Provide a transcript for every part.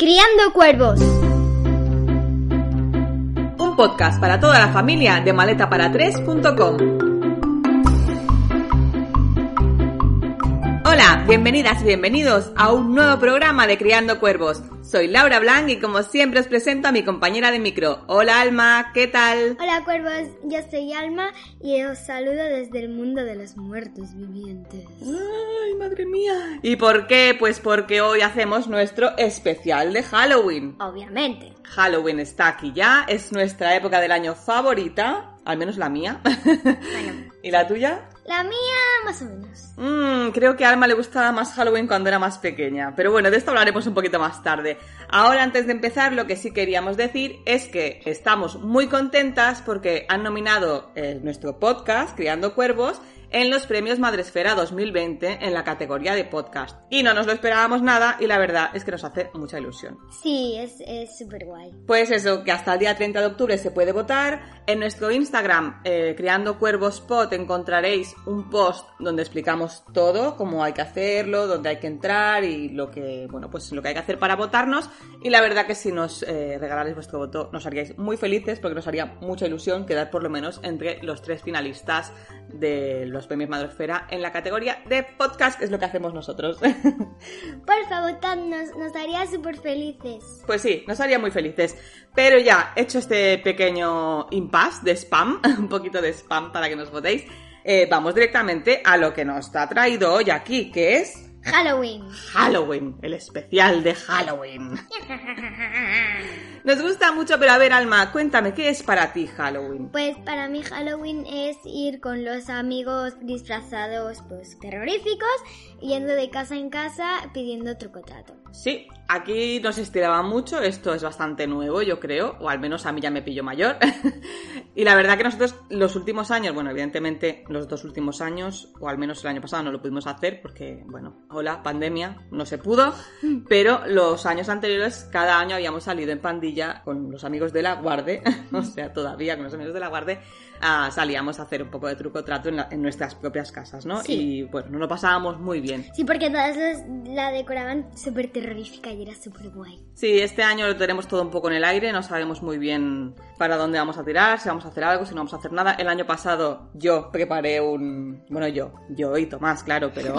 Criando cuervos. Un podcast para toda la familia de maletapara3.com. Hola, bienvenidas y bienvenidos a un nuevo programa de Criando Cuervos. Soy Laura Blanc y como siempre os presento a mi compañera de micro. Hola Alma, ¿qué tal? Hola cuervos, yo soy Alma y os saludo desde el mundo de los muertos vivientes. Ay, madre mía. ¿Y por qué? Pues porque hoy hacemos nuestro especial de Halloween. Obviamente. Halloween está aquí ya, es nuestra época del año favorita, al menos la mía. Bueno, ¿Y la tuya? La mía más o menos. Mm, creo que a Alma le gustaba más Halloween cuando era más pequeña. Pero bueno, de esto hablaremos un poquito más tarde. Ahora, antes de empezar, lo que sí queríamos decir es que estamos muy contentas porque han nominado eh, nuestro podcast, Criando Cuervos, en los premios Madresfera 2020 en la categoría de podcast. Y no nos lo esperábamos nada y la verdad es que nos hace mucha ilusión. Sí, es súper guay. Pues eso, que hasta el día 30 de octubre se puede votar. En nuestro Instagram, eh, Creando Cuervos Pod, encontraréis un post donde explicamos todo, cómo hay que hacerlo, dónde hay que entrar y lo que, bueno, pues lo que hay que hacer para votarnos. Y la verdad que si nos eh, regalarais vuestro voto, nos haríais muy felices porque nos haría mucha ilusión quedar por lo menos entre los tres finalistas de los premios Madresfera en la categoría de podcast, que es lo que hacemos nosotros. Por favor, votadnos, nos haría súper felices. Pues sí, nos haría muy felices. Pero ya, hecho este pequeño impasse de spam, un poquito de spam para que nos votéis, eh, vamos directamente a lo que nos ha traído hoy aquí, que es Halloween. Halloween, el especial de Halloween. Nos gusta mucho, pero a ver, Alma, cuéntame, ¿qué es para ti Halloween? Pues para mí Halloween es ir con los amigos disfrazados pues terroríficos, yendo de casa en casa pidiendo truco-trato. Sí, aquí nos estiraba mucho, esto es bastante nuevo, yo creo, o al menos a mí ya me pillo mayor. y la verdad que nosotros los últimos años, bueno, evidentemente los dos últimos años, o al menos el año pasado no lo pudimos hacer porque, bueno, hola, pandemia, no se pudo, pero los años anteriores cada año habíamos salido en pandilla con los amigos de la Guarde, o sea, todavía con los amigos de la Guarde, ah, salíamos a hacer un poco de truco-trato en, la- en nuestras propias casas, ¿no? Sí. Y bueno, nos lo pasábamos muy bien. Sí, porque todas las- la decoraban súper terrorífica y era súper guay. Sí, este año lo tenemos todo un poco en el aire, no sabemos muy bien para dónde vamos a tirar, si vamos a hacer algo, si no vamos a hacer nada. El año pasado yo preparé un... Bueno, yo, yo y Tomás, claro, pero...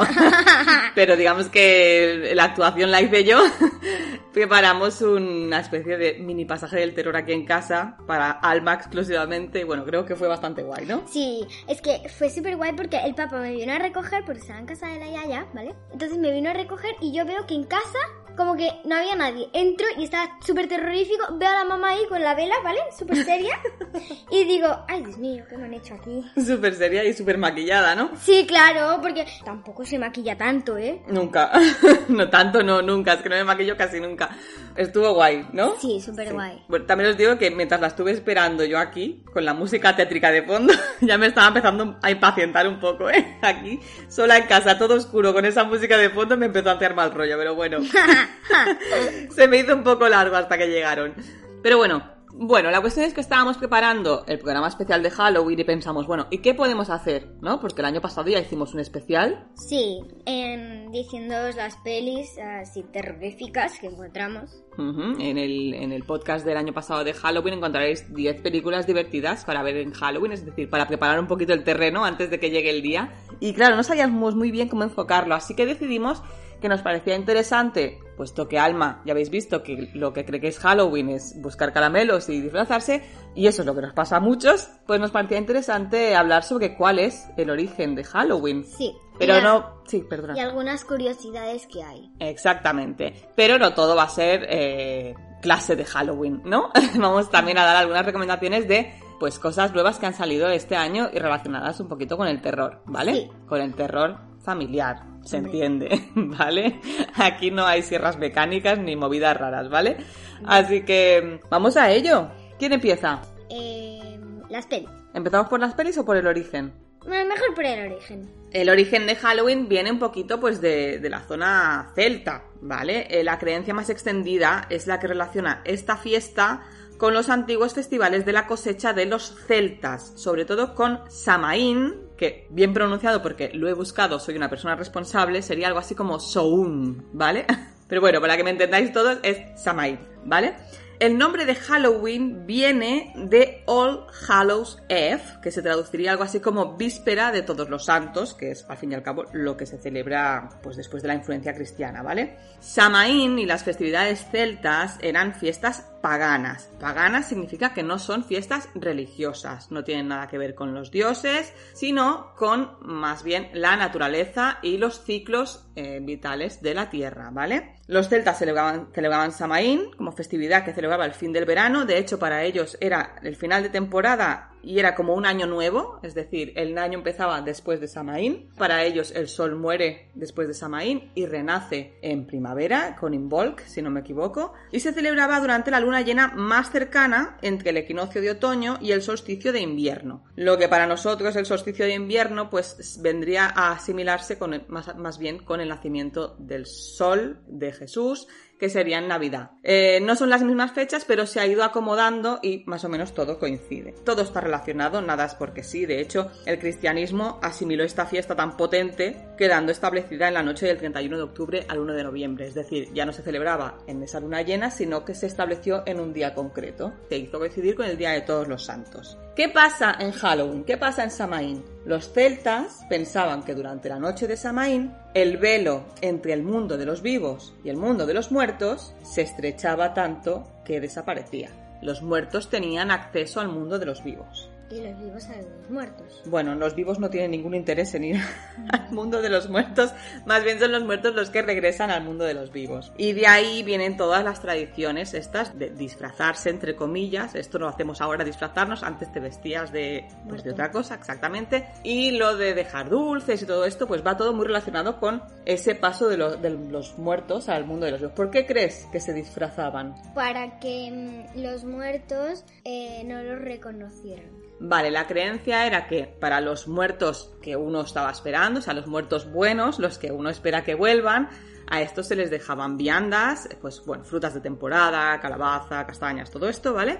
pero digamos que la actuación la hice yo. Preparamos una especie de mini pasaje del terror aquí en casa para Alma exclusivamente bueno, creo que fue bastante guay, ¿no? Sí, es que fue súper guay porque el papá me vino a recoger porque estaba en casa de la Yaya, ¿vale? Entonces me vino a recoger y yo veo que en casa como que no había nadie. Entro y estaba súper terrorífico, veo a la mamá ahí con la vela, ¿vale? Súper seria. y digo, ay Dios mío, ¿qué me han hecho aquí? Súper seria y súper maquillada, ¿no? Sí, claro, porque tampoco se maquilla tanto, ¿eh? Nunca. no tanto, no, nunca. Es que no me maquillo casi nunca. Estuvo guay, ¿no? Sí, súper guay. Bueno, también os digo que mientras la estuve esperando yo aquí, con la música tétrica de fondo, ya me estaba empezando a impacientar un poco, ¿eh? Aquí, sola en casa, todo oscuro, con esa música de fondo, me empezó a hacer mal rollo, pero bueno. Se me hizo un poco largo hasta que llegaron. Pero bueno, bueno, la cuestión es que estábamos preparando el programa especial de Halloween y pensamos, bueno, ¿y qué podemos hacer? ¿No? Porque el año pasado ya hicimos un especial Sí, en, diciéndoos las pelis así terroríficas que encontramos. En, el, en el podcast del año pasado de Halloween encontraréis 10 películas divertidas para ver en Halloween, es decir, para preparar un poquito el terreno antes de que llegue el día. Y claro, no sabíamos muy bien cómo enfocarlo, así que decidimos que nos parecía interesante, puesto que Alma, ya habéis visto que lo que cree que es Halloween es buscar caramelos y disfrazarse, y eso es lo que nos pasa a muchos, pues nos parecía interesante hablar sobre cuál es el origen de Halloween. Sí. Pero y, no... Sí, perdona. Y algunas curiosidades que hay. Exactamente. Pero no todo va a ser eh, clase de Halloween, ¿no? Vamos también a dar algunas recomendaciones de pues cosas nuevas que han salido este año y relacionadas un poquito con el terror, ¿vale? Sí. Con el terror familiar, se entiende, ¿vale? Aquí no hay sierras mecánicas ni movidas raras, ¿vale? Así que vamos a ello. ¿Quién empieza? Eh, las pelis. ¿Empezamos por las pelis o por el origen? Mejor por el origen. El origen de Halloween viene un poquito pues de, de la zona celta, ¿vale? Eh, la creencia más extendida es la que relaciona esta fiesta con los antiguos festivales de la cosecha de los celtas, sobre todo con Samaín, que bien pronunciado porque lo he buscado, soy una persona responsable, sería algo así como Soun, ¿vale? Pero bueno, para que me entendáis todos, es Samaín, ¿vale? El nombre de Halloween viene de All Hallows Eve, que se traduciría algo así como víspera de todos los santos, que es al fin y al cabo lo que se celebra pues después de la influencia cristiana, ¿vale? Samaín y las festividades celtas eran fiestas paganas. Paganas significa que no son fiestas religiosas, no tienen nada que ver con los dioses, sino con más bien la naturaleza y los ciclos eh, vitales de la tierra, ¿vale? Los celtas celebraban, celebraban Samaín como festividad que el fin del verano, de hecho para ellos era el final de temporada y era como un año nuevo, es decir, el año empezaba después de Samaín. Para ellos el sol muere después de Samaín y renace en primavera con Imbolc, si no me equivoco, y se celebraba durante la luna llena más cercana entre el equinoccio de otoño y el solsticio de invierno. Lo que para nosotros el solsticio de invierno pues vendría a asimilarse con el- más, más bien con el nacimiento del sol de Jesús que sería en Navidad. Eh, no son las mismas fechas, pero se ha ido acomodando y más o menos todo coincide. Todo está relacionado, nada es porque sí. De hecho, el cristianismo asimiló esta fiesta tan potente quedando establecida en la noche del 31 de octubre al 1 de noviembre. Es decir, ya no se celebraba en esa luna llena, sino que se estableció en un día concreto. Se hizo coincidir con el Día de Todos los Santos. ¿Qué pasa en Halloween? ¿Qué pasa en Samaín? Los celtas pensaban que durante la noche de Samaín el velo entre el mundo de los vivos y el mundo de los muertos se estrechaba tanto que desaparecía. Los muertos tenían acceso al mundo de los vivos. Y los vivos a los muertos. Bueno, los vivos no tienen ningún interés en ir al mundo de los muertos, más bien son los muertos los que regresan al mundo de los vivos. Y de ahí vienen todas las tradiciones estas de disfrazarse, entre comillas, esto lo hacemos ahora disfrazarnos, antes te vestías de, pues, de otra cosa, exactamente, y lo de dejar dulces y todo esto, pues va todo muy relacionado con ese paso de, lo- de los muertos al mundo de los vivos. ¿Por qué crees que se disfrazaban? Para que mm, los muertos eh, no los reconocieran. Vale, la creencia era que para los muertos que uno estaba esperando, o sea, los muertos buenos, los que uno espera que vuelvan, a estos se les dejaban viandas, pues bueno, frutas de temporada, calabaza, castañas, todo esto, ¿vale?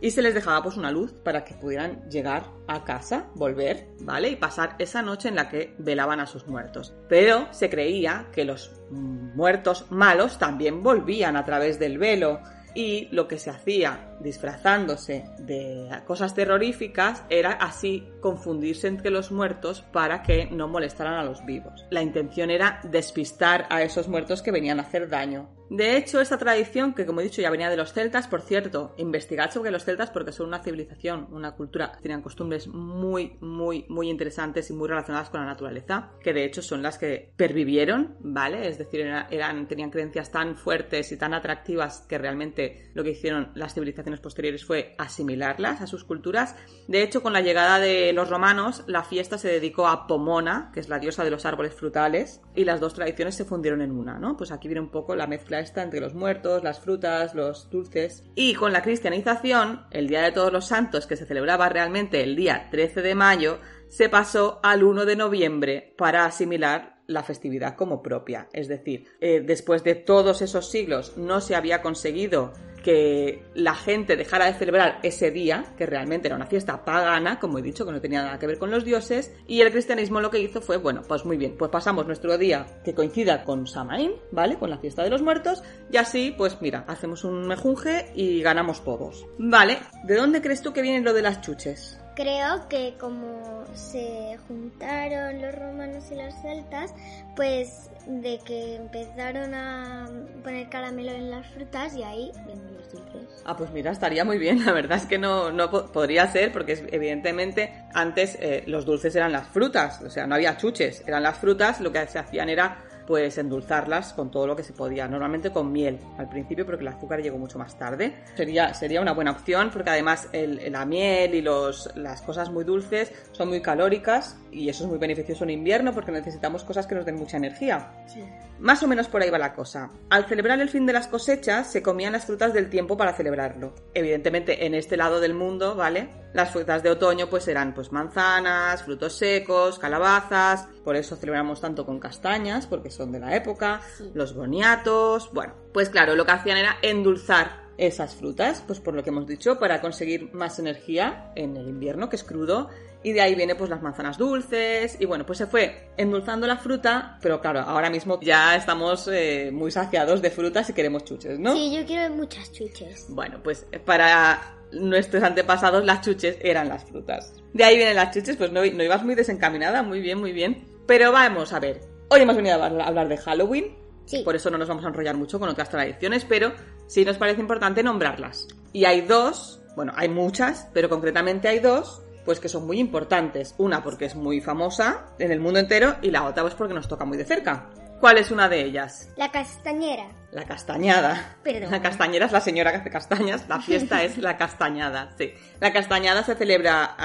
Y se les dejaba pues una luz para que pudieran llegar a casa, volver, ¿vale? Y pasar esa noche en la que velaban a sus muertos. Pero se creía que los muertos malos también volvían a través del velo y lo que se hacía disfrazándose de cosas terroríficas era así confundirse entre los muertos para que no molestaran a los vivos. La intención era despistar a esos muertos que venían a hacer daño. De hecho, esta tradición, que como he dicho ya venía de los celtas, por cierto, investigad sobre los celtas porque son una civilización, una cultura, tenían costumbres muy, muy, muy interesantes y muy relacionadas con la naturaleza, que de hecho son las que pervivieron, ¿vale? Es decir, era- eran, tenían creencias tan fuertes y tan atractivas que realmente lo que hicieron las civilizaciones posteriores fue asimilarlas a sus culturas. De hecho, con la llegada de los romanos, la fiesta se dedicó a Pomona, que es la diosa de los árboles frutales, y las dos tradiciones se fundieron en una, ¿no? Pues aquí viene un poco la mezcla esta entre los muertos, las frutas, los dulces. Y con la cristianización, el Día de Todos los Santos, que se celebraba realmente el día 13 de mayo, se pasó al 1 de noviembre para asimilar la festividad como propia. Es decir, eh, después de todos esos siglos no se había conseguido que la gente dejara de celebrar ese día, que realmente era una fiesta pagana, como he dicho, que no tenía nada que ver con los dioses, y el cristianismo lo que hizo fue, bueno, pues muy bien, pues pasamos nuestro día que coincida con Samaín, ¿vale? Con la fiesta de los muertos, y así, pues mira, hacemos un mejunje y ganamos todos. Vale, ¿de dónde crees tú que viene lo de las chuches? Creo que como se juntaron los romanos y los celtas, pues de que empezaron a poner caramelo en las frutas y ahí vienen los dulces. Ah, pues mira, estaría muy bien. La verdad es que no, no po- podría ser porque evidentemente antes eh, los dulces eran las frutas, o sea, no había chuches, eran las frutas, lo que se hacían era pues endulzarlas con todo lo que se podía, normalmente con miel al principio porque el azúcar llegó mucho más tarde. Sería, sería una buena opción porque además el- la miel y los, las cosas muy dulces son muy calóricas y eso es muy beneficioso en invierno porque necesitamos cosas que nos den mucha energía. Sí. Más o menos por ahí va la cosa. Al celebrar el fin de las cosechas, se comían las frutas del tiempo para celebrarlo. Evidentemente, en este lado del mundo, ¿vale? Las frutas de otoño, pues eran pues manzanas, frutos secos, calabazas. Por eso celebramos tanto con castañas, porque son de la época, Sí. los boniatos. Bueno, pues claro, lo que hacían era endulzar esas frutas, pues por lo que hemos dicho, para conseguir más energía en el invierno, que es crudo, y de ahí viene pues las manzanas dulces, y bueno, pues se fue endulzando la fruta, pero claro, ahora mismo ya estamos eh, muy saciados de frutas y queremos chuches, ¿no? Sí, yo quiero muchas chuches. Bueno, pues para nuestros antepasados las chuches eran las frutas. De ahí vienen las chuches, pues no, no ibas muy desencaminada, muy bien, muy bien. Pero vamos a ver, hoy hemos venido a hablar- a hablar de Halloween, Sí. por eso no nos vamos a enrollar mucho con otras tradiciones, pero sí nos parece importante nombrarlas. Y hay dos, bueno, hay muchas, pero concretamente hay dos, pues que son muy importantes. Una porque es muy famosa en el mundo entero y la otra pues porque nos toca muy de cerca. ¿Cuál es una de ellas? La castañera. La castañada. Perdón. La castañera es la señora que hace castañas, la fiesta es la castañada, sí. La castañada se celebra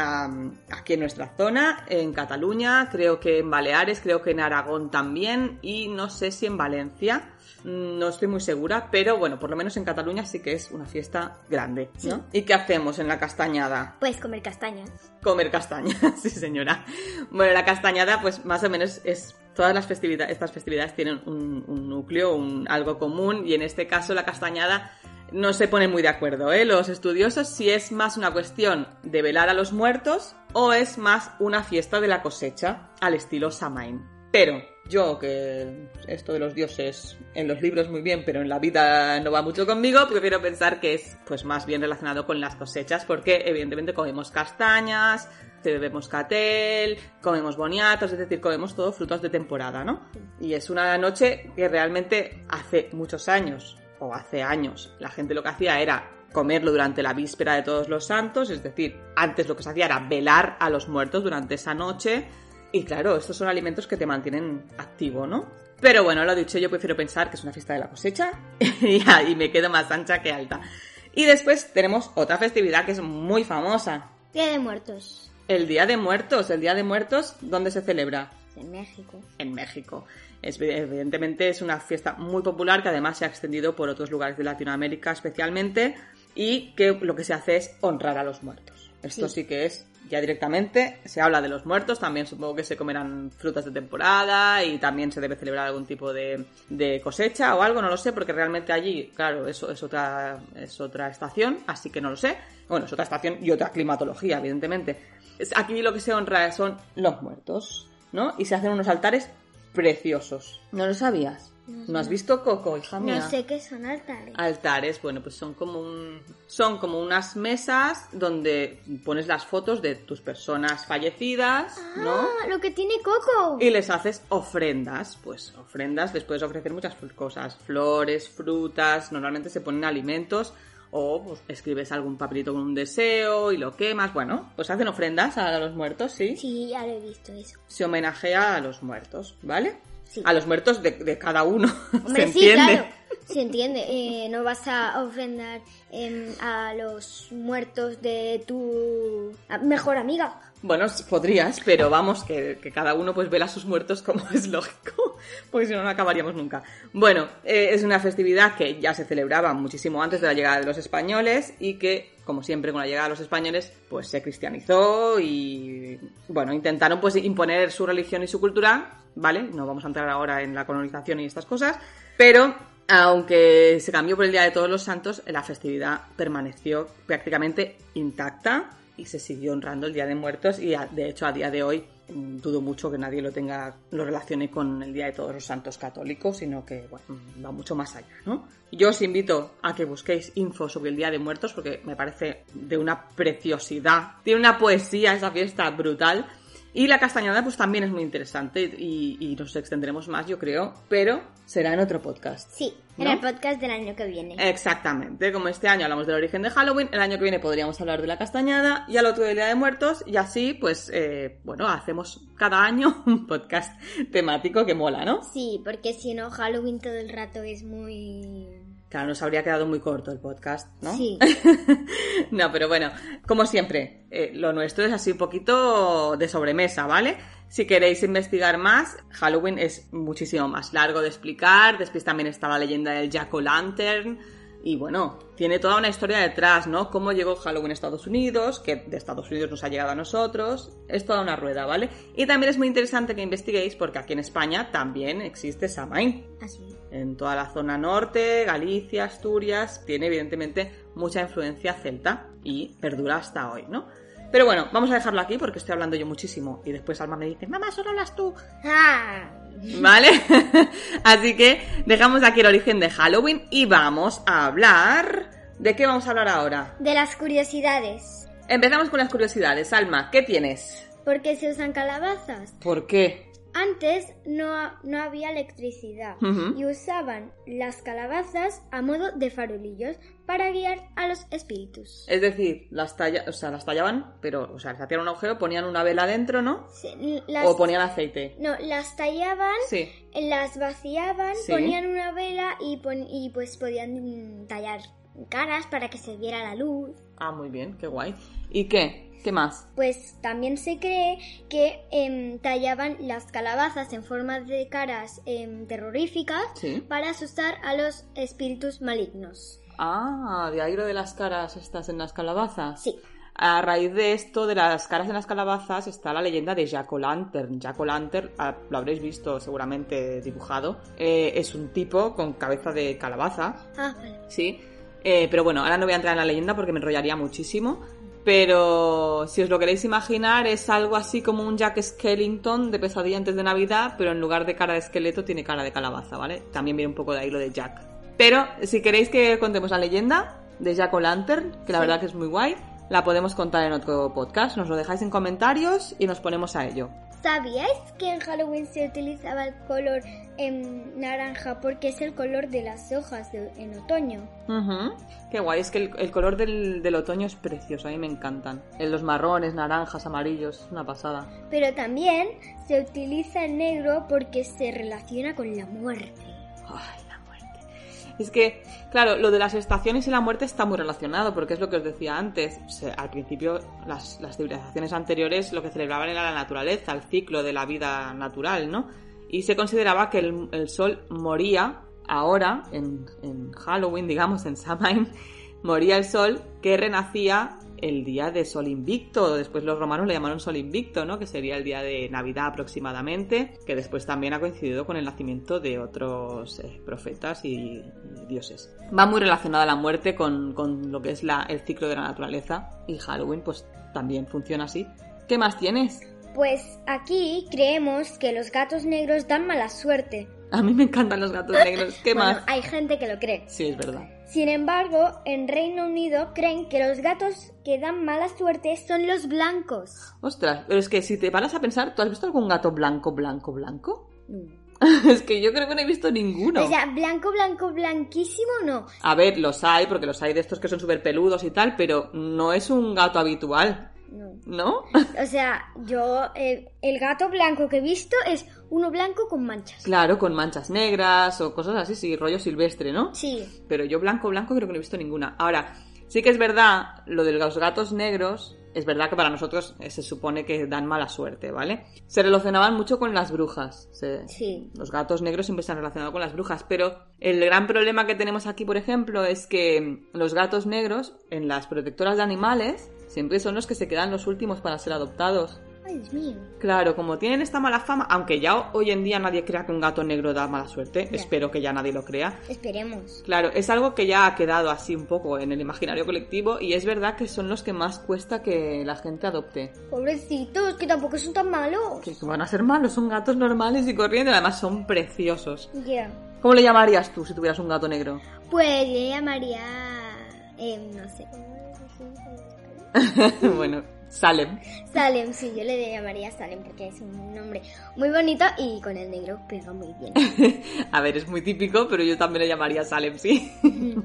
aquí en nuestra zona, en Cataluña, creo que en Baleares, creo que en Aragón también y no sé si en Valencia. Mm, No estoy muy segura, pero bueno, por lo menos en Cataluña sí que es una fiesta grande, ¿no? Sí. ¿Y qué hacemos en la castañada? Puedes comer castañas. Comer castañas, sí señora. Bueno, la castañada, pues más o menos es. Todas las festividades, estas festividades tienen un, núcleo, un, algo común, y en este caso la castañada no se ponen muy de acuerdo, ¿eh? Los estudiosos si es más una cuestión de velar a los muertos o es más una fiesta de la cosecha al estilo Samain. Pero yo, que esto de los dioses en los libros muy bien, pero en la vida no va mucho conmigo, prefiero pensar que es pues más bien relacionado con las cosechas, porque evidentemente comemos castañas, bebemos catel, comemos boniatos, es decir, comemos todo frutos de temporada, ¿no? Y es una noche que realmente hace muchos años, o hace años, la gente lo que hacía era comerlo durante la víspera de todos los santos, es decir, antes lo que se hacía era velar a los muertos durante esa noche, y claro, estos son alimentos que te mantienen activo, ¿no? Pero bueno, lo dicho, yo prefiero pensar que es una fiesta de la cosecha y ahí me quedo más ancha que alta. Y después tenemos otra festividad que es muy famosa, Día de Muertos. El Día de Muertos. El Día de Muertos, ¿dónde se celebra? En México. En México. Es- evidentemente es una fiesta muy popular que además se ha extendido por otros lugares de Latinoamérica especialmente y que lo que se hace es honrar a los muertos. Esto sí, Sí. que es ya directamente, se habla de los muertos, también supongo que se comerán frutas de temporada y también se debe celebrar algún tipo de, de cosecha o algo, no lo sé, porque realmente allí, claro, eso es otra, es otra estación, así que no lo sé. Bueno, es otra estación y otra climatología, evidentemente. Aquí lo que se honra son los muertos, ¿no? Y se hacen unos altares preciosos. ¿No lo sabías? ¿No has visto Coco, hija mía? No sé qué son altares. Altares, bueno, pues son como un, son como unas mesas donde pones las fotos de tus personas fallecidas, ¿no? Ah, lo que tiene Coco. Y les haces ofrendas, pues ofrendas les puedes ofrecer muchas cosas, flores, frutas, normalmente se ponen alimentos o pues, escribes algún papelito con un deseo y lo quemas, bueno, pues hacen ofrendas a los muertos, ¿sí? Sí, ya lo he visto eso. Se homenajea a los muertos, ¿vale? Sí. A los muertos de, de cada uno, Hombre, ¿se sí, entiende? claro. Se entiende. Eh, no vas a ofrendar em, a los muertos de tu mejor amiga. Bueno, podrías, pero vamos, que, que cada uno pues vela a sus muertos como es lógico, porque si no, no acabaríamos nunca. Bueno, eh, es una festividad que ya se celebraba muchísimo antes de la llegada de los españoles y que, como siempre con la llegada de los españoles, pues se cristianizó y, bueno, intentaron pues imponer su religión y su cultura, ¿vale? No vamos a entrar ahora en la colonización y estas cosas, pero aunque se cambió por el Día de Todos los Santos, la festividad permaneció prácticamente intacta y se siguió honrando el Día de Muertos y de hecho a día de hoy mm, dudo mucho que nadie lo tenga lo relacione con el Día de Todos los Santos católicos, sino que mm, va mucho más allá, ¿no? Yo os invito a que busquéis info sobre el Día de Muertos porque me parece de una preciosidad, tiene una poesía esa fiesta brutal Y la castañada pues también es muy interesante y, y nos extendremos más, yo creo, pero será en otro podcast. Sí, en ¿No? el podcast del año que viene. Exactamente, como este año hablamos del origen de Halloween, el año que viene podríamos hablar de la castañada y al otro del Día de Muertos y así pues, eh, bueno, hacemos cada año un podcast temático que mola, ¿no? Sí, porque si no, Halloween todo el rato es muy... Claro, nos habría quedado muy corto el podcast, ¿no? Sí. no, pero bueno, como siempre, eh, lo nuestro es así un poquito de sobremesa, ¿vale? Si queréis investigar más, Halloween es muchísimo más largo de explicar. Después también está la leyenda del Jack o' Lantern. Y bueno, tiene toda una historia detrás, ¿no? Cómo llegó Halloween a Estados Unidos, que de Estados Unidos nos ha llegado a nosotros. Es toda una rueda, ¿vale? Y también es muy interesante que investiguéis porque aquí en España también existe Samhain Así. en toda la zona norte, Galicia, Asturias, tiene evidentemente mucha influencia celta y perdura hasta hoy, ¿no? Pero bueno, vamos a dejarlo aquí porque estoy hablando yo muchísimo y después Alma me dice, mamá, solo hablas tú, ¡Ah! ¿vale? Así que dejamos aquí el origen de Halloween y vamos a hablar... ¿De qué vamos a hablar ahora? De las curiosidades. Empezamos con las curiosidades. Alma, ¿qué tienes? ¿Por qué se usan calabazas? ¿Por qué? Antes no, no había electricidad y usaban las calabazas a modo de farolillos para guiar a los espíritus. Es decir, las, talla... o sea, las tallaban, pero, o sea, les hacían un agujero, ponían una vela dentro, ¿no? Las- O ponían aceite. No, las tallaban, Sí. las vaciaban, Sí. ponían una vela y, pon- y pues podían tallar caras para que se viera la luz. Ah, muy bien, qué guay. ¿Y qué? ¿Qué más? Pues también se cree que em, tallaban las calabazas en forma de caras em, terroríficas Sí. para asustar a los espíritus malignos. Ah, de ahí lo de las caras estas en las calabazas. Sí. A raíz de esto, de las caras en las calabazas, está la leyenda de Jack O'Lantern. Jack O'Lantern, ah, lo habréis visto seguramente dibujado, eh, es un tipo con cabeza de calabaza, Ah, vale. ¿sí? Eh, pero bueno, ahora no voy a entrar en la leyenda porque me enrollaría muchísimo. Pero si os lo queréis imaginar, es algo así como un Jack Skellington de pesadilla antes de Navidad, pero en lugar de cara de esqueleto tiene cara de calabaza, ¿vale? También viene un poco de ahí lo de Jack. Pero si queréis que contemos la leyenda de Jack O'Lantern, que la Sí. verdad que es muy guay, la podemos contar en otro podcast. Nos lo dejáis en comentarios y nos ponemos a ello. ¿Sabíais que en Halloween se utilizaba el color em, naranja porque es el color de las hojas de- en otoño? Ujú. Qué guay, es que el, el color del, del otoño es precioso, a mí me encantan. En los marrones, naranjas, amarillos, es una pasada. Pero también se utiliza el negro porque se relaciona con la muerte. Ay, la muerte. Es que, claro, lo de las estaciones y la muerte está muy relacionado, porque es lo que os decía antes. Al principio, las, las civilizaciones anteriores lo que celebraban era la naturaleza, el ciclo de la vida natural, ¿no? Y se consideraba que el, el sol moría ahora, en, en Halloween, digamos, en Samhain, moría el sol que renacía el día de Sol Invicto. Después los romanos le llamaron Sol Invicto, ¿no? Que sería el día de Navidad aproximadamente, que después también ha coincidido con el nacimiento de otros eh, profetas y, dioses. Va muy relacionada la muerte con, con lo que es la- el ciclo de la naturaleza y Halloween pues también funciona así. ¿Qué más tienes? Pues aquí creemos que los gatos negros dan mala suerte. A mí me encantan los gatos negros. ¿Qué Bueno, más? hay gente que lo cree. Sí, es verdad. Sin embargo, en Reino Unido creen que los gatos que dan mala suerte son los blancos. Ostras, pero es que si te paras a pensar, ¿tú has visto algún gato blanco, blanco, blanco? No. es que yo creo que no he visto ninguno. O sea, blanco, blanco, blanquísimo no. A ver, los hay, porque los hay de estos que son súper peludos y tal, pero no es un gato habitual, No. ¿no? O sea, yo, eh, el gato blanco que he visto es uno blanco con manchas. claro, con manchas negras o cosas así, sí, rollo silvestre, ¿no? Sí, Pero yo blanco, blanco creo que no he visto ninguna. Ahora, sí que es verdad, lo de los gatos negros, es verdad que para nosotros eh, se supone que dan mala suerte, ¿vale? Se relacionaban mucho con las brujas. se- sí. Los gatos negros siempre se han relacionado con las brujas, pero el gran problema que tenemos aquí, por ejemplo, es que los gatos negros en las protectoras de animales siempre son los que se quedan los últimos para ser adoptados. Ay, Dios mío. Claro, como tienen esta mala fama, aunque ya hoy en día nadie crea que un gato negro da mala suerte, Ya. espero que ya nadie lo crea. Esperemos. Claro, es algo que ya ha quedado así un poco en el imaginario colectivo y es verdad que son los que más cuesta que la gente adopte. Pobrecitos, que tampoco son tan malos. Que van a ser malos, son gatos normales y corriendo, además son preciosos. Ya. ¿Cómo le llamarías tú si tuvieras un gato negro? Pues yo llamaría... eh, no sé. bueno, Salem. Salem, sí, yo le llamaría Salem porque es un nombre muy bonito y con el negro pega muy bien. A ver, es muy típico, pero yo también le llamaría Salem, sí.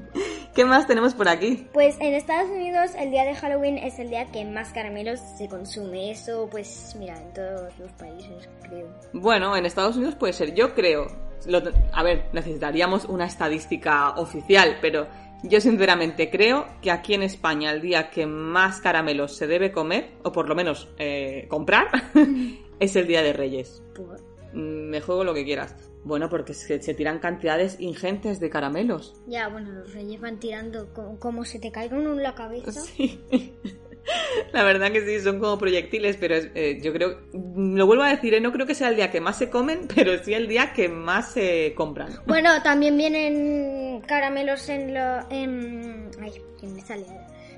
¿Qué más tenemos por aquí? Pues en Estados Unidos el día de Halloween es el día que más caramelos se consume. Eso, pues mira, en todos los países, creo. Bueno, en Estados Unidos puede ser. Yo creo. lo- a ver, necesitaríamos una estadística oficial, pero yo sinceramente creo que aquí en España el día que más caramelos se debe comer, o por lo menos eh, comprar, es el día de Reyes. Por- Mm, Me juego lo que quieras. Bueno, porque se, se tiran cantidades ingentes de caramelos. Ya, bueno, los reyes van tirando co- como se te caiga uno en la cabeza. Sí. La verdad que sí, son como proyectiles, pero eh, yo creo, lo vuelvo a decir, eh, no creo que sea el día que más se comen, pero sí el día que más se compran. Bueno, también vienen caramelos en los... En... Ay, me sale.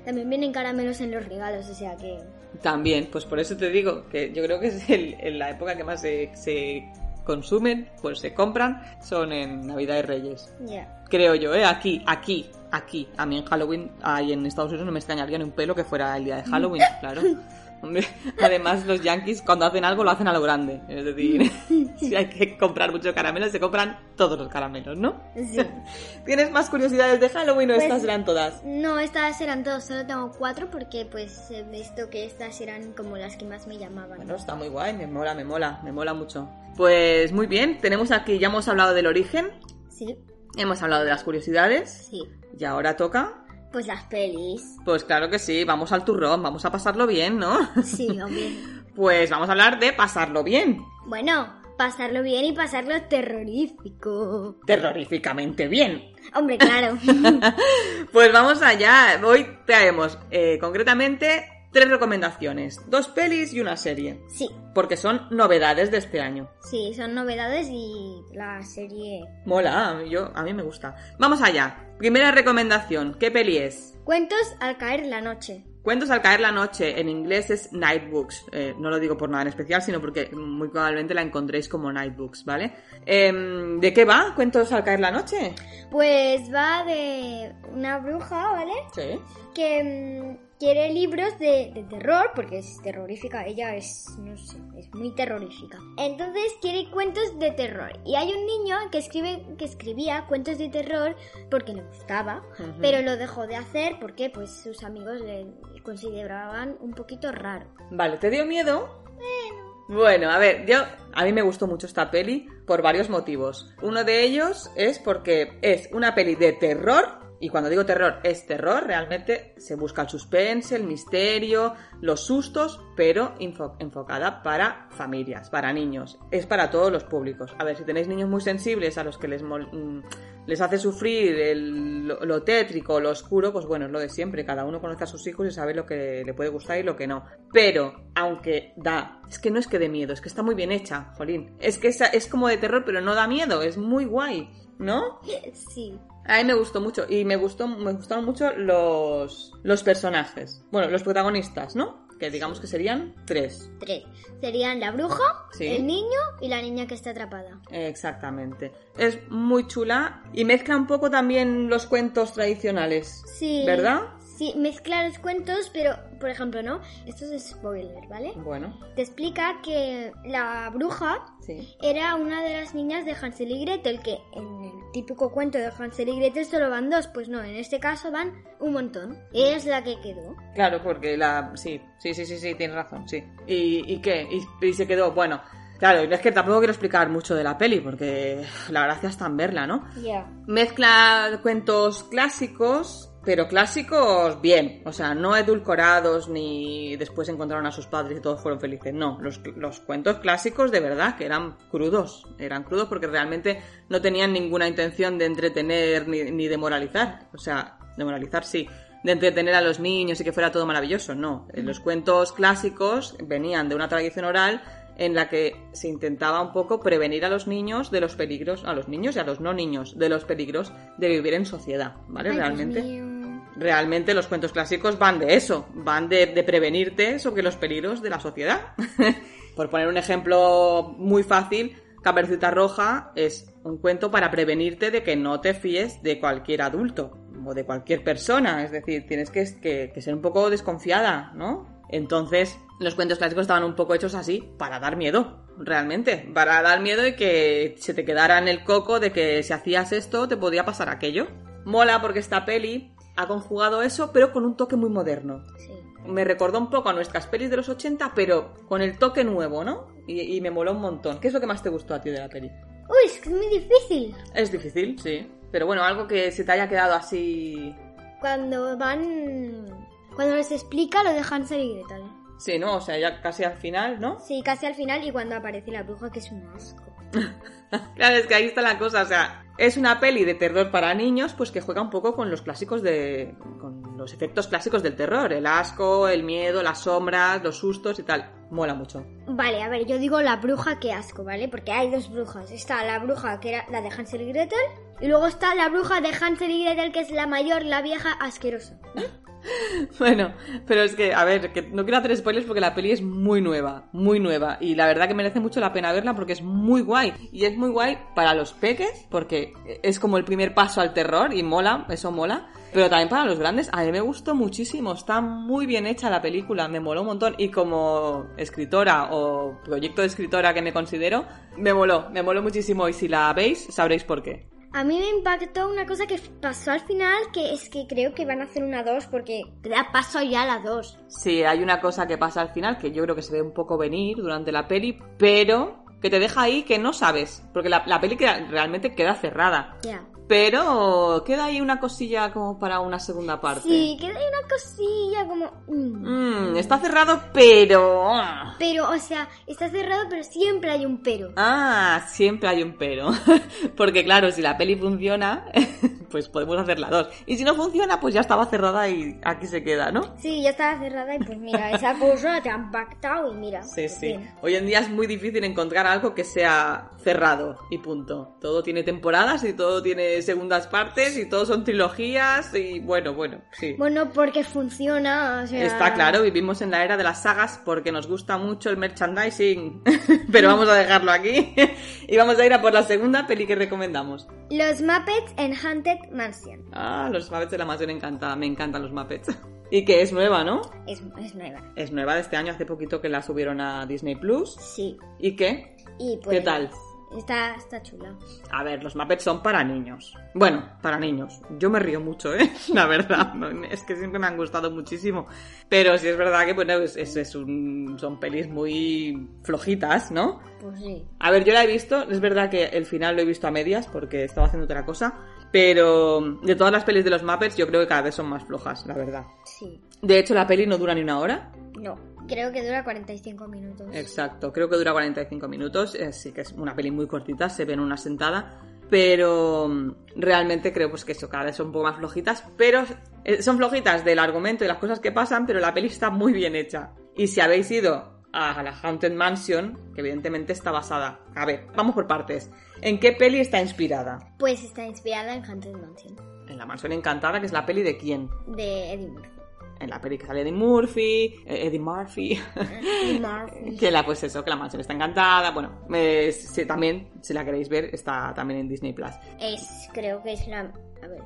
También vienen caramelos en los regalos, o sea que... También, pues por eso te digo que yo creo que es el- en la época que más se, se consumen, pues se compran, son en Navidad y Reyes. Creo yo, ¿eh? Aquí, aquí, aquí. A mí en Halloween, ahí en Estados Unidos no me extrañaría ni un pelo que fuera el día de Halloween, claro. Hombre, además los yankees cuando hacen algo lo hacen a lo grande. Es decir, si hay que comprar mucho caramelo, se compran todos los caramelos, ¿no? Sí. ¿Tienes más curiosidades de Halloween o Pues- estas eran todas? No, estas eran todas, solo tengo cuatro porque pues he visto que estas eran como las que más me llamaban. Bueno, está muy guay, me mola, me mola, me mola mucho. Pues muy bien, tenemos aquí, ya hemos hablado del origen, Sí, hemos hablado de las curiosidades, sí. y ahora toca... Pues las pelis. Pues claro que sí, vamos al turrón, vamos a pasarlo bien, ¿no? Sí, hombre. Pues vamos a hablar de pasarlo bien. bueno, pasarlo bien y pasarlo terrorífico. Terroríficamente bien. Hombre, claro. Pues vamos allá. Hoy traemos eh, concretamente tres recomendaciones. Dos pelis y una serie. sí, Porque son novedades de este año. sí, son novedades y la serie... Mola, yo, a mí me gusta. Vamos allá. Primera recomendación. ¿Qué peli es? Cuentos al caer la noche. Cuentos al caer la noche, en inglés es Night Books. Eh, no lo digo por nada en especial, sino porque muy probablemente la encontréis como Night Books, ¿vale? Em, ¿De qué va Cuentos al caer la noche? Pues va de una bruja, ¿vale? Sí. que mm, quiere libros de, de terror, porque es terrorífica, ella es, no sé, es muy terrorífica. Entonces quiere cuentos de terror. Y hay un niño que, escribe, que escribía cuentos de terror porque le gustaba, pero lo dejó de hacer porque pues sus amigos le consideraban un poquito raro. Vale, ¿te dio miedo? Bueno, a ver, yo a mí me gustó mucho esta peli por varios motivos. Uno de ellos es porque es una peli de terror y cuando digo terror es terror, realmente se busca el suspense, el misterio, los sustos, pero enfocada para familias, para niños. Es para todos los públicos. A ver, si tenéis niños muy sensibles a los que les mm, les hace sufrir el- lo, tétrico, lo oscuro, pues bueno, es lo de siempre. Cada uno conoce a sus hijos y sabe lo que le puede gustar y lo que no. Pero, aunque da, es que no es que dé miedo, es que está muy bien hecha, Jolín. Es que es como de terror, pero no da miedo, es muy guay, ¿no? Sí. A mí me gustó mucho y me gustó me gustaron mucho los los personajes. Bueno, los protagonistas, ¿no? Que digamos que serían tres. Tres. Serían la bruja, Sí. el niño y la niña que está atrapada. Exactamente. Es muy chula y mezcla un poco también los cuentos tradicionales. Sí. ¿Verdad? Sí, mezcla los cuentos, pero, por ejemplo, ¿no? Esto es spoiler, ¿vale? Bueno, Te explica que la bruja sí. era una de las niñas de Hansel y Gretel, que en el típico cuento de Hansel y Gretel solo van dos, pues no, en este caso van un montón. Ella es la que quedó. Claro, porque la... Sí, sí, sí, sí, sí, tienes razón, sí. ¿Y, y qué? Y, y se quedó, bueno... Claro, y es que tampoco quiero explicar mucho de la peli, porque la gracia está en verla, ¿no? Ya. Mezcla cuentos clásicos, pero clásicos bien. O sea, no edulcorados ni después encontraron a sus padres y todos fueron felices. No, los, los cuentos clásicos de verdad que eran crudos. Eran crudos porque realmente no tenían ninguna intención de entretener ni, ni de moralizar. O sea, de moralizar sí. De entretener a los niños y que fuera todo maravilloso. No, Eh, los cuentos clásicos venían de una tradición oral en la que se intentaba un poco prevenir a los niños de los peligros, a los niños y a los no niños, de los peligros de vivir en sociedad, ¿vale? Ay, realmente. Realmente los cuentos clásicos van de eso, van de, prevenirte sobre los peligros de la sociedad. Por poner un ejemplo muy fácil, Caperucita Roja es un cuento para prevenirte de que no te fíes de cualquier adulto o de cualquier persona, es decir, tienes que- que ser un poco desconfiada, ¿no? Entonces, los cuentos clásicos estaban un poco hechos así para dar miedo, realmente. Para dar miedo y que se te quedara en el coco de que si hacías esto te podía pasar aquello. Mola porque esta peli ha conjugado eso, pero con un toque muy moderno. Sí. Me recordó un poco a nuestras pelis de los 80, pero con el toque nuevo, ¿no? Y, y me moló un montón. ¿Qué es lo que más te gustó a ti de la peli? Uy, es que es muy difícil. Es difícil, sí. Pero bueno, algo que se te haya quedado así. Cuando van... Cuando les explica lo de Hansel y Gretel. Sí, ¿no? O sea, ya casi al final, ¿no? Sí, casi al final y cuando aparece la bruja, que es un asco. Claro, es que ahí está la cosa, o sea, es una peli de terror para niños, pues que juega un poco con los clásicos de. con los efectos clásicos del terror, el asco, el miedo, las sombras, los sustos y tal. Mola mucho. Vale, a ver, yo digo la bruja, qué asco, ¿vale? Porque hay dos brujas. Está la bruja que era la de Hansel y Gretel, y luego está la bruja de Hansel y Gretel, que es la mayor, la vieja asquerosa. Bueno, pero es que, a ver, que no quiero hacer spoilers porque la peli es muy nueva, muy nueva. Y la verdad que merece mucho la pena verla porque es muy guay. Y es muy guay para los peques porque es como el primer paso al terror y mola, eso mola. Pero también para los grandes, a mí me gustó muchísimo. Está muy bien hecha la película, me moló un montón. Y como escritora o proyecto de escritora que me considero, me moló, me moló muchísimo. Y si la veis, sabréis por qué. A mí me impactó una cosa que pasó al final, que es que creo que van a hacer una 2 porque da paso ya a la 2. Sí, hay una cosa que pasa al final que yo creo que se ve un poco venir durante la peli, pero que te deja ahí que no sabes, porque la, la peli queda- realmente queda cerrada. Ya. Pero queda ahí una cosilla como para una segunda parte. Sí, queda ahí una cosilla como... mm. Mm, está cerrado, pero... Pero, o sea, está cerrado, pero siempre hay un pero. Ah, siempre hay un pero. Porque claro, si la peli funciona, pues podemos hacer la dos. Y si no funciona, pues ya estaba cerrada y aquí se queda, ¿no? Sí, ya estaba cerrada y pues mira, esa cosa te han pactado y mira. Sí, pues sí. Hoy en día es muy difícil encontrar algo que sea cerrado y punto. Todo tiene temporadas y todo tiene segundas partes y todo son trilogías y bueno, bueno, sí. Bueno, porque funciona, o sea... Está claro, vivimos en la era de las sagas porque nos gusta mucho el merchandising, pero vamos a dejarlo aquí y vamos a ir a por la segunda peli que recomendamos. Los Muppets en Mansion. Ah, los Muppets de la Mansión Encantada, me encantan los Muppets. Y que es nueva, ¿no? Es, es nueva. Es nueva de este año, hace poquito que la subieron a Disney Plus. Sí. ¿Y qué? Y pues... ¿Qué tal? Está, está chula. A ver, los Muppets son para niños. Bueno, para niños. Yo me río mucho, ¿eh? La verdad. Es que siempre me han gustado muchísimo. Pero sí es verdad que, bueno, es, es- es un- son pelis muy flojitas, ¿no? Pues sí. A ver, yo la he visto. Es verdad que el final lo he visto a medias porque estaba haciendo otra cosa. Pero de todas las pelis de los Muppets, yo creo que cada vez son más flojas, la verdad. Sí. De hecho, la peli no dura ni una hora. No. Creo que dura 45 minutos. Exacto, creo que dura 45 minutos, eh, sí que es una peli muy cortita, se ve en una sentada, pero mm, realmente creo pues que eso, cada vez son un poco más flojitas, pero eh, son flojitas del argumento y las cosas que pasan, pero la peli está muy bien hecha. Y si habéis ido a la Haunted Mansion, que evidentemente está basada, a ver, vamos por partes, ¿en qué peli está inspirada? Pues está inspirada en Haunted Mansion. En La Mansión Encantada, que es la peli de quién? De Eddie Murphy. En la peli que sale Eddie Murphy, eh, Eddie Murphy. Eddie Murphy. Que la, pues eso, que la mansión está encantada. Bueno, eh, también, si la queréis ver, está también en Disney Plus. Es, creo que es la...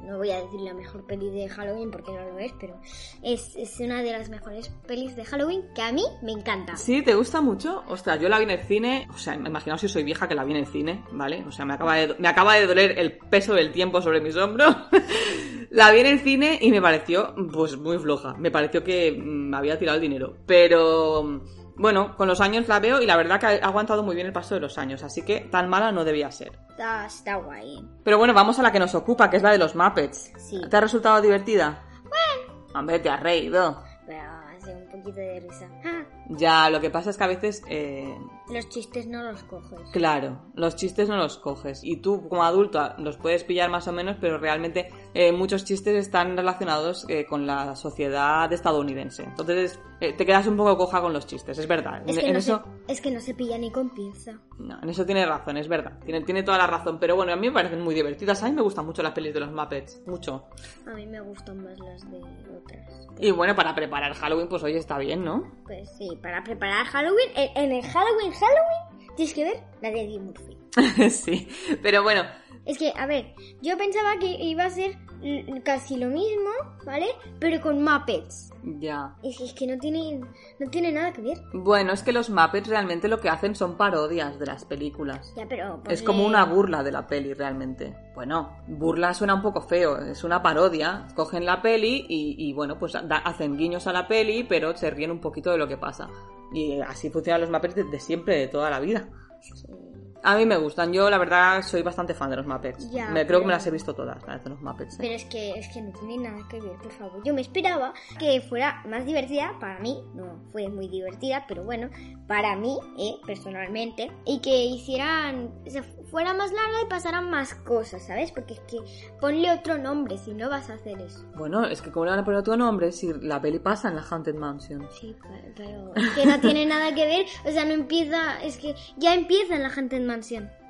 No voy a decir la mejor peli de Halloween porque no lo es, pero es, una de las mejores pelis de Halloween que a mí me encanta. ¿Sí? ¿Te gusta mucho? Ostras, yo la vi en el cine. O sea, imaginaos si soy vieja que la vi en el cine, ¿vale? O sea, me acaba de, me acaba de doler el peso del tiempo sobre mis hombros. la vi en el cine y me pareció, pues, muy floja. Me pareció que mm, me había tirado el dinero. Pero. Bueno, con los años la veo y la verdad que ha aguantado muy bien el paso de los años, así que tan mala no debía ser. Está, está guay. Pero bueno, vamos a la que nos ocupa, que es la de los Muppets. Sí. ¿Te ha resultado divertida? Bueno. Hombre, te has reído. Pero hace un poquito de risa. Ah, Ya, lo que pasa es que a veces, eh, los chistes no los coges. claro, los chistes no los coges. Y tú, como adulto, los puedes pillar más o menos, pero realmente eh, muchos chistes están relacionados eh, con la sociedad estadounidense. Entonces, eh, te quedas un poco coja con los chistes, es verdad. Es En- que, en no eso... se, es que no se pilla ni con pinza. No, en eso tiene razón, es verdad. Tiene, tiene toda la razón. Pero bueno, a mí me parecen muy divertidas. A mí me gustan mucho las pelis de los Muppets. Mucho. A mí me gustan más las de otras. Y bueno, para preparar Halloween, pues hoy está bien, ¿no? Pues sí, para preparar Halloween, en, en el Halloween, Halloween, tienes que ver la de Eddie Murphy. sí. Pero bueno, Es que, a ver, yo pensaba que iba a ser l- casi lo mismo, ¿vale? Pero con Muppets. Ya. Es, es que no tiene, no tiene nada que ver. Bueno, es que los Muppets realmente lo que hacen son parodias de las películas. Ya, pero... Es como una burla de la peli realmente. Bueno, burla suena un poco feo, es una parodia. Cogen la peli y, y, bueno, pues da- hacen guiños a la peli, pero se ríen un poquito de lo que pasa. Y así funcionan los Muppets desde siempre, de toda la vida. A mí me gustan, yo la verdad soy bastante fan de los Muppets. Ya, me, creo que me las he visto todas, las de los Muppets. ¿eh? Pero es que, es que no tiene nada que ver, por favor. Yo me esperaba que fuera más divertida, para mí, no fue muy divertida, pero bueno, para mí, eh, personalmente, y que hicieran, se fuera más larga y pasaran más cosas, ¿sabes? Porque es que ponle otro nombre si no vas a hacer eso. Bueno, es que como le van a poner otro nombre si la peli pasa en la Haunted Mansion. Sí, pero, pero es que no tiene nada que ver, o sea, no empieza, es que ya empieza en la Haunted Mansion.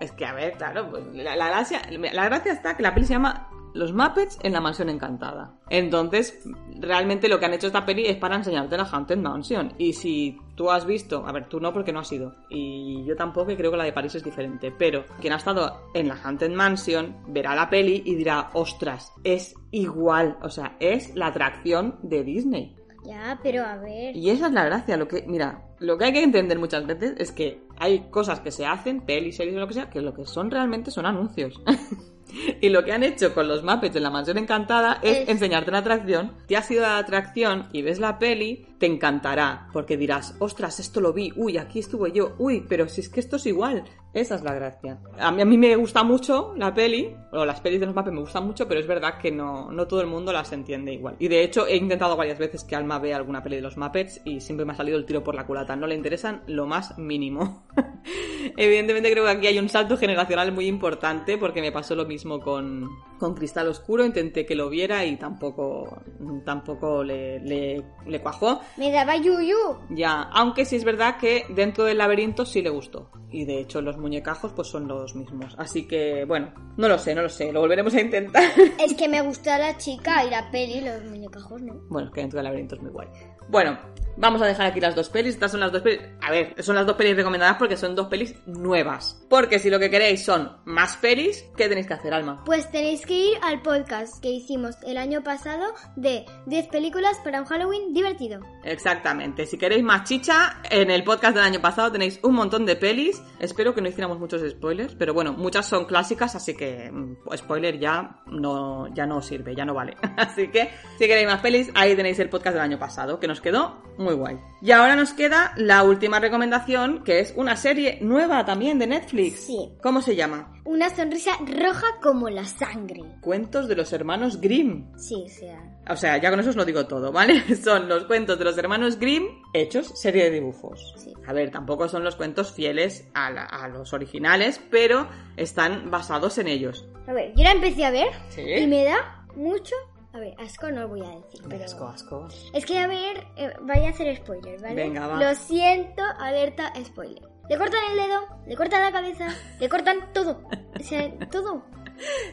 Es que, a ver, claro, pues la, la gracia, la gracia está que la peli se llama Los Muppets en la Mansión Encantada. Entonces, realmente lo que han hecho esta peli es para enseñarte la Haunted Mansion. Y si tú has visto, a ver, tú no porque no has ido, y yo tampoco, y creo que la de París es diferente, pero quien ha estado en la Haunted Mansion verá la peli y dirá, ostras, es igual, o sea, es la atracción de Disney. Ya, pero a ver. Y esa es la gracia, lo que, mira, lo que hay que entender muchas veces es que hay cosas que se hacen, pelis, series o lo que sea, que lo que son realmente son anuncios. y lo que han hecho con los Muppets en la Mansión Encantada es Es- enseñarte una atracción. Te has ido a la atracción y ves la peli, te encantará, porque dirás, ostras, esto lo vi, uy, aquí estuve yo, uy, pero si es que esto es igual. Esa es la gracia. A mí, a mí me gusta mucho la peli, o las pelis de los Muppets me gustan mucho, pero es verdad que no, no todo el mundo las entiende igual. Y de hecho he intentado varias veces que Alma vea alguna peli de los Muppets y siempre me ha salido el tiro por la culata. No le interesan lo más mínimo. Evidentemente creo que aquí hay un salto generacional muy importante porque me pasó lo mismo con, con Cristal Oscuro. Intenté que lo viera y tampoco, tampoco le, le, le cuajó. Me daba yuyu. Ya, aunque sí es verdad que dentro del laberinto sí le gustó. Y de hecho los muñecajos pues son los mismos. Así que, bueno, no lo sé, no lo sé. Lo volveremos a intentar. Es que me gusta la chica y la peli, los muñecajos no. bueno, es que dentro del laberinto es muy guay. Bueno, vamos a dejar aquí las dos pelis. Estas son las dos pelis... A ver, son las dos pelis recomendadas porque son dos pelis nuevas. Porque si lo que queréis son más pelis, ¿qué tenéis que hacer, Alma? Pues tenéis que ir al podcast que hicimos el año pasado de 10 películas para un Halloween divertido. Exactamente. Si queréis más chicha, en el podcast del año pasado tenéis un montón de pelis. Espero que no hiciéramos muchos spoilers, pero bueno, muchas son clásicas, así que mm, spoiler ya no, ya no sirve, ya no vale. Así que si queréis más pelis, ahí tenéis el podcast del año pasado, que nos quedó muy guay. Y ahora nos queda la última recomendación, que es una serie nueva también de Netflix. Sí. ¿Cómo se llama? Una sonrisa roja como la sangre. Cuentos de los hermanos Grimm. Sí, sea. O sea, ya con eso os lo digo todo, ¿vale? Son los cuentos de los hermanos Grimm hechos serie de dibujos. Sí. A ver, tampoco son los cuentos fieles a, la- a los originales, pero están basados en ellos. A ver, yo la empecé a ver Sí. y me da mucho. A ver, asco no voy a decir, pero. Asco, asco. Es que a ver, eh, vaya a hacer spoiler, ¿vale? Venga, va. Lo siento, alerta, spoiler. Le cortan el dedo, le cortan la cabeza, le cortan todo. O sea, todo.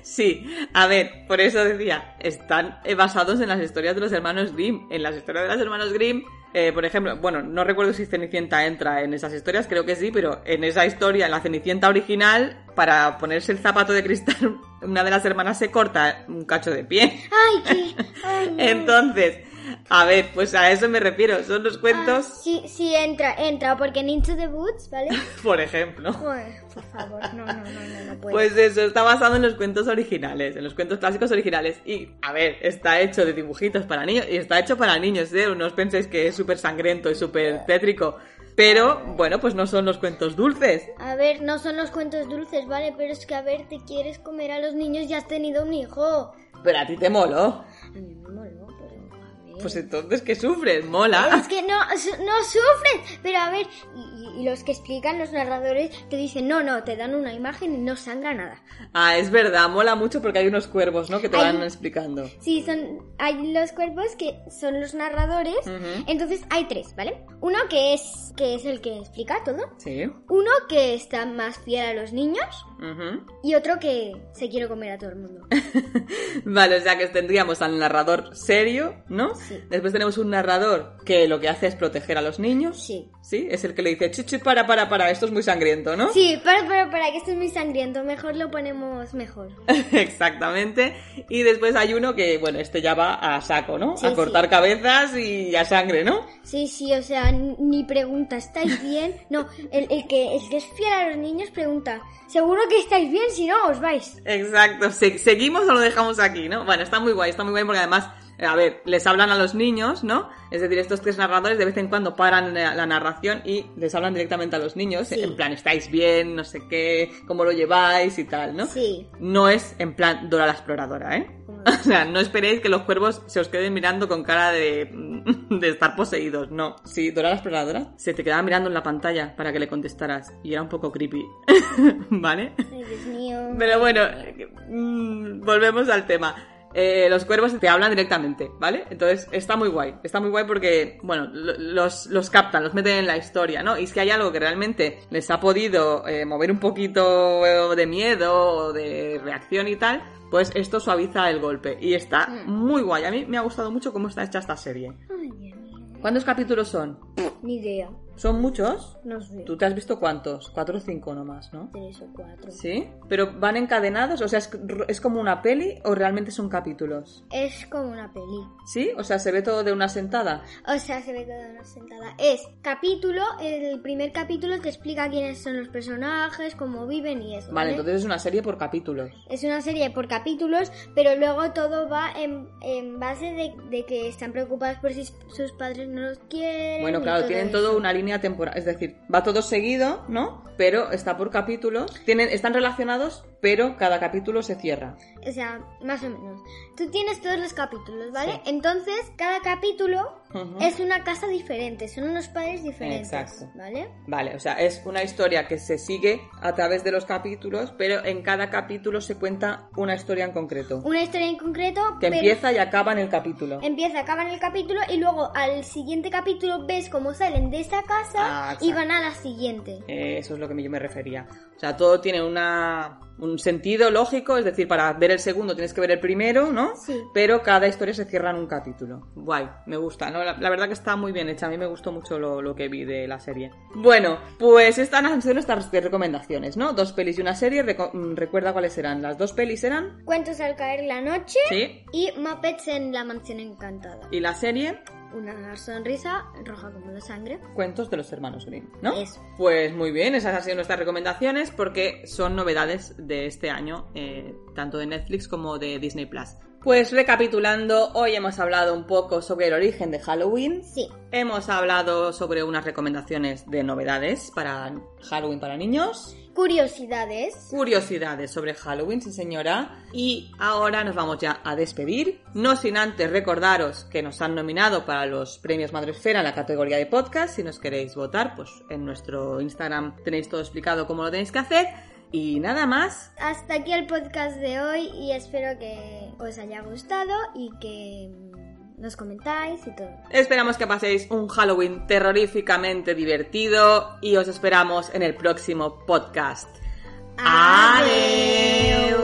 Sí, a ver, por eso decía, están eh, basados en las historias de los hermanos Grimm. En las historias de los hermanos Grimm, eh, por ejemplo, bueno, no recuerdo si Cenicienta entra en esas historias, creo que sí, pero en esa historia, en la Cenicienta original, para ponerse el zapato de cristal, una de las hermanas se corta un cacho de pie. Ay, qué. Ay. Entonces, a ver, pues a eso me refiero. Son los Ah, cuentos, sí, sí, entra, entra, porque en Into the Woods, ¿vale? por ejemplo. Joder, por favor, no, no, no, no, no puedo. Pues eso, está basado en los cuentos originales, en los cuentos clásicos originales. Y, a ver, está hecho de dibujitos para niños y está hecho para niños, ¿eh? No os penséis que es súper sangriento y súper tétrico. Pero, bueno, pues no son los cuentos dulces. A ver, no son los cuentos dulces, ¿vale? Pero es que, a ver, te quieres comer a los niños y has tenido un hijo. Pero a ti te moló. A mí me moló. Pues entonces, ¿qué sufres? Mola. Es que no, su- no sufres, pero a ver, y, y los que explican los narradores te dicen, no, no, te dan una imagen y no sangra nada. Ah, es verdad, mola mucho porque hay unos cuervos, ¿no? Que te Hay- van explicando. Sí, son, hay los cuerpos que son los narradores, Ujú. entonces hay tres, ¿vale? Uno que es, que es el que explica todo, Sí. uno que está más fiel a los niños Y otro que se quiere comer a todo el mundo. Vale, o sea que tendríamos al narrador serio, ¿no? Sí. Después tenemos un narrador que lo que hace es proteger a los niños. Sí. Sí, es el que le dice, chichi, para, para, para, esto es muy sangriento, ¿no? Sí, para, para, para, que esto es muy sangriento. Mejor lo ponemos mejor. Exactamente. Y después hay uno que, bueno, este ya va a saco, ¿no? Sí, a cortar sí. cabezas y a sangre, ¿no? Sí, sí, o sea, ni pregunta, ¿estáis bien? No, el, el que, el que es fiel a los niños pregunta, ¿seguro que estáis bien? Si no, os vais. Exacto. Se- ¿Seguimos o lo dejamos aquí, no? Bueno, está muy guay, está muy guay porque además, a ver, les hablan a los niños, ¿no? Es decir, estos tres narradores de vez en cuando paran la, narración y les hablan directamente a los niños, Sí. en plan, ¿estáis bien? No sé qué, ¿cómo lo lleváis y tal, ¿no? Sí. No es en plan Dora la exploradora, ¿eh? O sea, no esperéis que los cuervos se os queden mirando con cara de, de estar poseídos, no. Sí, Dora la exploradora se te quedaba mirando en la pantalla para que le contestaras y era un poco creepy, ¿vale? Ay, Dios mío. Pero bueno, mm, volvemos al tema. Eh, los cuervos te hablan directamente, ¿vale? Entonces está muy guay, está muy guay porque, bueno, lo- los, los captan, los meten en la historia, ¿no? Y si hay algo que realmente les ha podido eh, mover un poquito de miedo o de reacción y tal, pues esto suaviza el golpe. Y está muy guay. A mí me ha gustado mucho cómo está hecha esta serie. ¿Cuántos capítulos son? Ni idea. ¿Son muchos? No sé. ¿Tú te has visto cuántos? Cuatro o cinco nomás, ¿no? Tres o cuatro. ¿Sí? ¿Pero van encadenados? O sea, ¿es, es como una peli o realmente son capítulos? Es como una peli. ¿Sí? O sea, ¿se ve todo de una sentada? O sea, se ve toda una sentada. Es capítulo, el primer capítulo te explica quiénes son los personajes, cómo viven y eso. Vale, ¿vale? entonces es una serie por capítulos. Es una serie por capítulos, pero luego todo va en, en base de, de que están preocupados por si sus padres no los quieren. Bueno, claro, tienen eso. todo una línea temporal. Es decir, va todo seguido, ¿no? Pero está por capítulos. Tienen, están relacionados, pero cada capítulo se cierra. O sea, más o menos. Tú tienes todos los capítulos, ¿vale? Sí. Entonces, cada capítulo es una casa diferente, son unos padres diferentes, Exacto. ¿vale? Vale, o sea, es una historia que se sigue a través de los capítulos, pero en cada capítulo se cuenta una historia en concreto. Una historia en concreto Que pero- empieza y acaba en el capítulo. Empieza, acaba en el capítulo y luego al siguiente capítulo ves cómo salen de esa casa Ah, y van a la siguiente. Eh, eso es lo que yo me refería. O sea, todo tiene una, un sentido lógico, es decir, para ver el segundo tienes que ver el primero, ¿no? Sí. Pero cada historia se cierra en un capítulo. Guay, me gusta, ¿no? La, la verdad que está muy bien hecha, a mí me gustó mucho lo, lo que vi de la serie. Bueno, pues estas han sido nuestras recomendaciones, ¿no? Dos pelis y una serie. Reco- mm, recuerda cuáles eran. Las dos pelis eran, Cuentos al caer la noche sí, y Muppets en la mansión encantada. y la serie, Una sonrisa roja como la sangre. Cuentos de los hermanos Grimm, ¿no? Eso. Pues muy bien, esas han sido nuestras recomendaciones porque son novedades de este año, eh, tanto de Netflix como de Disney Plus. Pues recapitulando, hoy hemos hablado un poco sobre el origen de Halloween. Sí. Hemos hablado sobre unas recomendaciones de novedades para Halloween para niños. Curiosidades. Curiosidades sobre Halloween, sí señora. Y ahora nos vamos ya a despedir. No sin antes recordaros que nos han nominado para los premios Madresfera en la categoría de podcast. Si nos queréis votar, pues en nuestro Instagram tenéis todo explicado cómo lo tenéis que hacer. Y nada más. Hasta aquí el podcast de hoy y espero que os haya gustado y que nos comentáis y todo. Esperamos que paséis un Halloween terroríficamente divertido y os esperamos en el próximo podcast. Adiós.